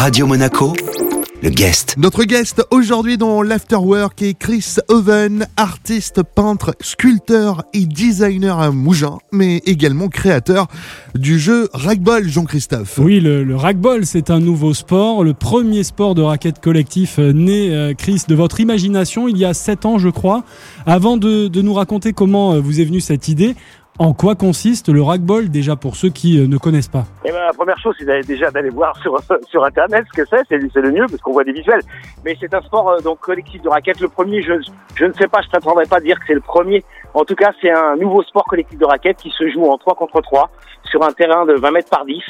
Radio Monaco, le guest. Notre guest aujourd'hui dans l'Afterwork est Chris Oven, artiste, peintre, sculpteur et designer à Mougins, mais également créateur du jeu Ragball, Jean-Christophe. Oui, le, le Ragball, c'est un nouveau sport, le premier sport de raquette collectif euh, né, euh, Chris, de votre imagination il y a 7 ans, je crois. Avant de, de nous raconter comment euh, vous est venue cette idée, en quoi consiste le racball déjà pour ceux qui euh, ne connaissent pas? Eh ben, la première chose, c'est d'aller- déjà d'aller voir sur, sur Internet ce que c'est, c'est c'est le mieux parce qu'on voit des visuels. Mais c'est un sport euh, donc collectif de raquettes. Le premier, je, je ne sais pas, je ne prétendrai pas dire que c'est le premier. En tout cas, c'est un nouveau sport collectif de raquettes qui se joue en 3 contre 3 sur un terrain de 20 mètres par 10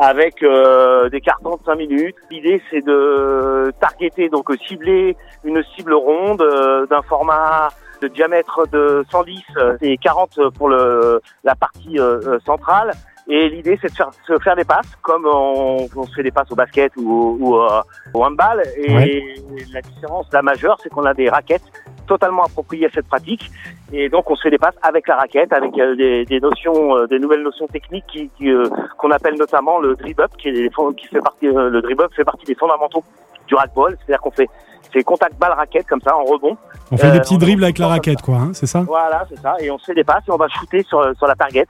avec euh, des cartons de 5 minutes. L'idée, c'est de targeter, donc euh, cibler une cible ronde euh, d'un format de diamètre de 110 euh, et 40 pour le, la partie euh, euh, centrale. Et l'idée, c'est de faire, se faire des passes, comme on, on se fait des passes au basket ou, au- ou euh, au handball. Et Ouais. la différence, la majeure, c'est qu'on a des raquettes totalement appropriées à cette pratique. Et donc, on se fait des passes avec la raquette, avec euh, des, des notions, euh, des nouvelles notions techniques qui, qui, euh, qu'on appelle notamment le dribble up, qui, est qui fait partie, euh, le dribble up fait partie des fondamentaux du racquetball. C'est-à-dire qu'on fait, c'est contact balle raquette comme ça en rebond. On fait Euh, des petits on- dribbles avec la raquette, quoi, hein, c'est ça? Voilà, c'est ça. Et on se fait des passes et on va shooter sur, sur la target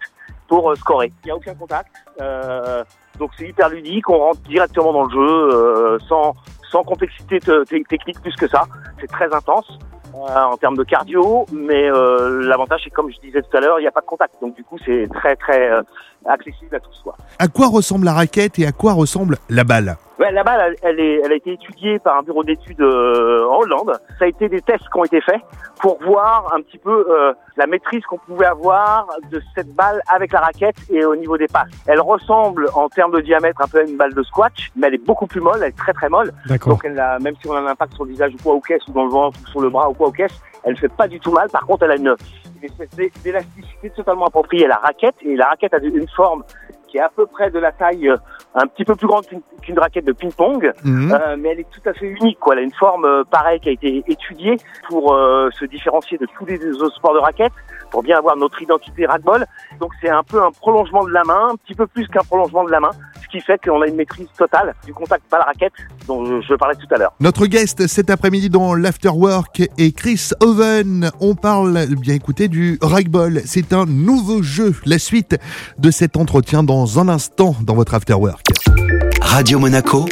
pour euh, scorer. Il n'y a aucun contact. Euh, donc c'est hyper ludique. On rentre directement dans le jeu euh, sans, sans complexité te- te- technique plus que ça. C'est très intense. euh, en termes de cardio, mais euh, l'avantage c'est comme je disais tout à l'heure, il n'y a pas de contact, donc du coup c'est très très euh, accessible à tous. Quoi. À quoi ressemble la raquette et à quoi ressemble la balle? Ouais, la balle, elle, elle est, elle a été étudiée par un bureau d'études euh, en Hollande. Ça a été des tests qui ont été faits pour voir un petit peu euh, la maîtrise qu'on pouvait avoir de cette balle avec la raquette et au niveau des passes. Elle ressemble en termes de diamètre un peu à une balle de squash, mais elle est beaucoup plus molle, elle est très très molle. Donc elle a, même si on a un impact sur le visage ou quoi au caisse ou dans le ventre ou sur le bras ou quoi au caisse, elle fait pas du tout mal. Par contre, elle a une, une espèce d'é- d'élasticité totalement appropriée à la raquette et la raquette a une forme qui est à peu près de la taille euh, un petit peu plus grande qu'une raquette de ping-pong, Mhm. euh, mais elle est tout à fait unique. Quoi. Elle a une forme euh, pareille qui a été étudiée pour euh, se différencier de tous les autres sports de raquettes, pour bien avoir notre identité racquetball. Donc c'est un peu un prolongement de la main, un petit peu plus qu'un prolongement de la main, ce qui fait qu'on a une maîtrise totale du contact balle-raquette dont je, je parlais tout à l'heure. Notre guest cet après-midi dans l'Afterwork est Chris Oven. On parle, bien écoutez, du Ragball. C'est un nouveau jeu. La suite de cet entretien dans un instant dans votre Afterwork. Radio Monaco,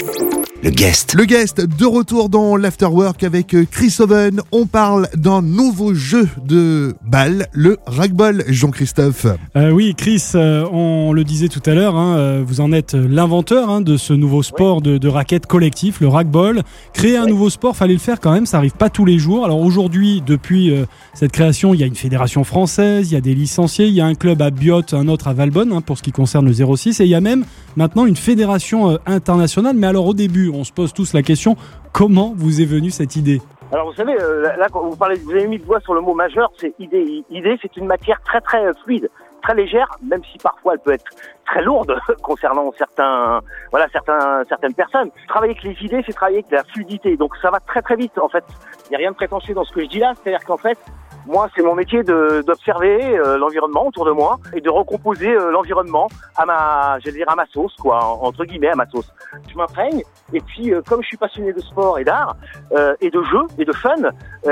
le guest. Le guest de retour dans l'Afterwork avec Chris Oven. On parle d'un nouveau jeu de balle, le Ragball, Jean-Christophe. Euh, oui, Chris, euh, on le disait tout à l'heure, hein, euh, vous en êtes l'inventeur hein, de ce nouveau sport de, de raquette collectif, le racball. Créer un nouveau sport, fallait le faire quand même, ça arrive pas tous les jours. Alors aujourd'hui, depuis euh, cette création, il y a une fédération française, il y a des licenciés, il y a un club à Biot, un autre à Valbonne hein, pour ce qui concerne le 06, et il y a même maintenant une fédération euh, internationale. Mais alors au début, on se pose tous la question, comment vous est venue cette idée? Alors vous savez, euh, là, quand vous parlez, vous avez mis le doigt sur le mot majeur, c'est idée. Idée, c'est une matière très très euh, fluide, très légère, même si parfois elle peut être très lourde concernant certains, voilà, certains, certaines personnes. Travailler avec les idées, c'est travailler avec la fluidité, donc ça va très très vite en fait. Il n'y a rien de prétentieux dans ce que je dis là, c'est-à-dire qu'en fait, moi, c'est mon métier d'observer euh, l'environnement autour de moi et de recomposer euh, l'environnement à ma, j'allais dire à ma sauce, quoi, en- entre guillemets à ma sauce. Je m'imprègne et puis, euh, comme je suis passionné de sport et d'art euh, et de jeu et de fun,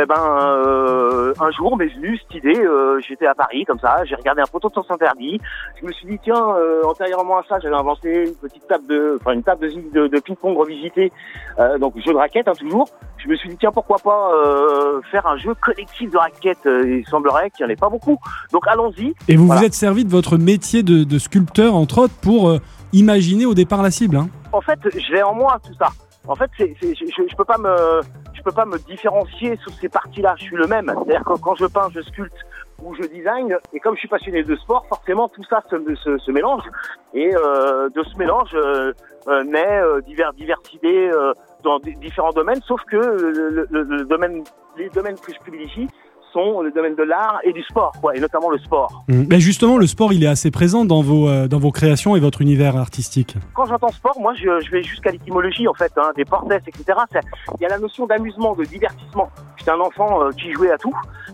eh ben, euh, un jour m'est venue cette idée. euh, J'étais à Paris comme ça, j'ai regardé un poteau de sens interdit. Je me suis dit tiens, euh, antérieurement à ça, j'avais inventé une petite table de, enfin une table de, de, de ping-pong revisitée, donc jeu de raquette hein, toujours. Je me suis dit tiens pourquoi pas faire un jeu collectif de raquettes. Il semblerait qu'il n'y en ait pas beaucoup, donc allons-y. Et vous Voilà. vous êtes servi de votre métier de, de sculpteur, entre autres, pour imaginer au départ la cible. hein. en fait, je l'ai en moi tout ça. En fait, c'est, je, je, peux pas me, peux pas me différencier sur ces parties-là. Je suis le même. C'est-à-dire que quand je peins, je sculpte ou je design, et comme je suis passionné de sport, forcément tout ça se, mélange. Et euh, de ce mélange euh, euh, naît euh, divers, diverses idées euh, dans di- différents domaines. Sauf que le, le- le domaine, les domaines que je privilégie le domaine de l'art et du sport, quoi, et notamment le sport. Mmh. Mais justement, le sport, il est assez présent dans vos, euh, dans vos créations et votre univers artistique. Quand j'entends sport, moi, je, je vais jusqu'à l'étymologie, en fait, hein, des portes, etc. Il y a la notion d'amusement, de divertissement. J'étais un enfant euh, qui jouait à tout.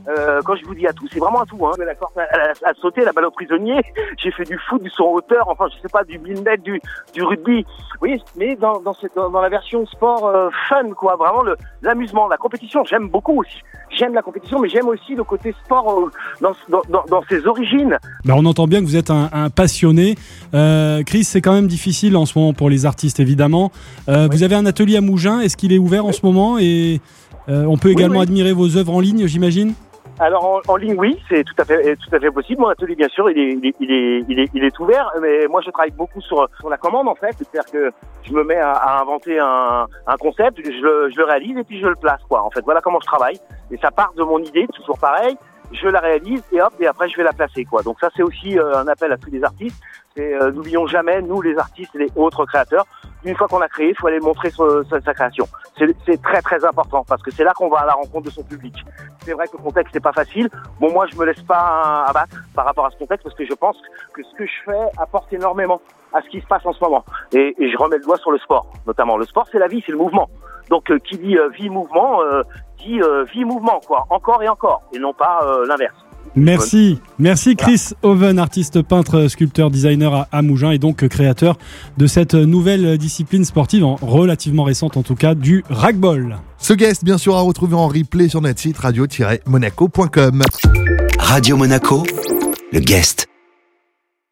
Euh, quand je vous dis à tout, c'est vraiment à tout. Hein. La corde à, à- à sauter, la balle au prisonnier. J'ai fait du foot, du saut en hauteur, enfin, je sais pas, du blinded, du, du rugby. Vous voyez, mais dans, dans, cette, dans, dans la version sport fun, quoi, vraiment l'amusement, la compétition, j'aime beaucoup aussi. J'aime la compétition, mais j'aime aussi le côté sport dans, dans, ses origines. Bah, on entend bien que vous êtes un, un passionné. Euh, Chris, c'est quand même difficile en ce moment pour les artistes, évidemment. Euh, Vous avez un atelier à Mougins. Est-ce qu'il est ouvert en ce moment Et euh, on peut également admirer vos œuvres en ligne, j'imagine? Alors en, en ligne, oui, c'est tout à fait, tout à fait possible. Mon atelier, bien sûr, il est, il est, il est, il est, il est ouvert, mais moi, je travaille beaucoup sur, sur la commande, en fait. C'est-à-dire que je me mets à, à inventer un, un concept, je le, je le réalise et puis je le place, quoi. En fait, voilà comment je travaille. Et ça part de mon idée, toujours pareil. Je la réalise et hop, et après je vais la placer, quoi. Donc ça, c'est aussi euh, un appel à tous les artistes. C'est euh, n'oublions jamais, nous, les artistes et les autres créateurs, une fois qu'on a créé, il faut aller montrer sa, création. C'est très très important parce que c'est là qu'on va à la rencontre de son public. C'est vrai que le contexte n'est pas facile. Bon, moi, je me laisse pas abattre par rapport à ce contexte parce que je pense que ce que je fais apporte énormément à ce qui se passe en ce moment. Et, et je remets le doigt sur le sport, notamment. Le sport, c'est la vie, c'est le mouvement. Donc, euh, qui dit euh, vie mouvement euh, dit euh, vie mouvement, quoi. Encore et encore, et non pas euh, l'inverse. Merci, merci Chris Oven, artiste peintre, sculpteur, designer à, Mougins et donc créateur de cette nouvelle discipline sportive, en- relativement récente en tout cas, du ragdoll. Ce guest, bien sûr, à retrouver en replay sur notre site radio-monaco.com. Radio Monaco, le guest.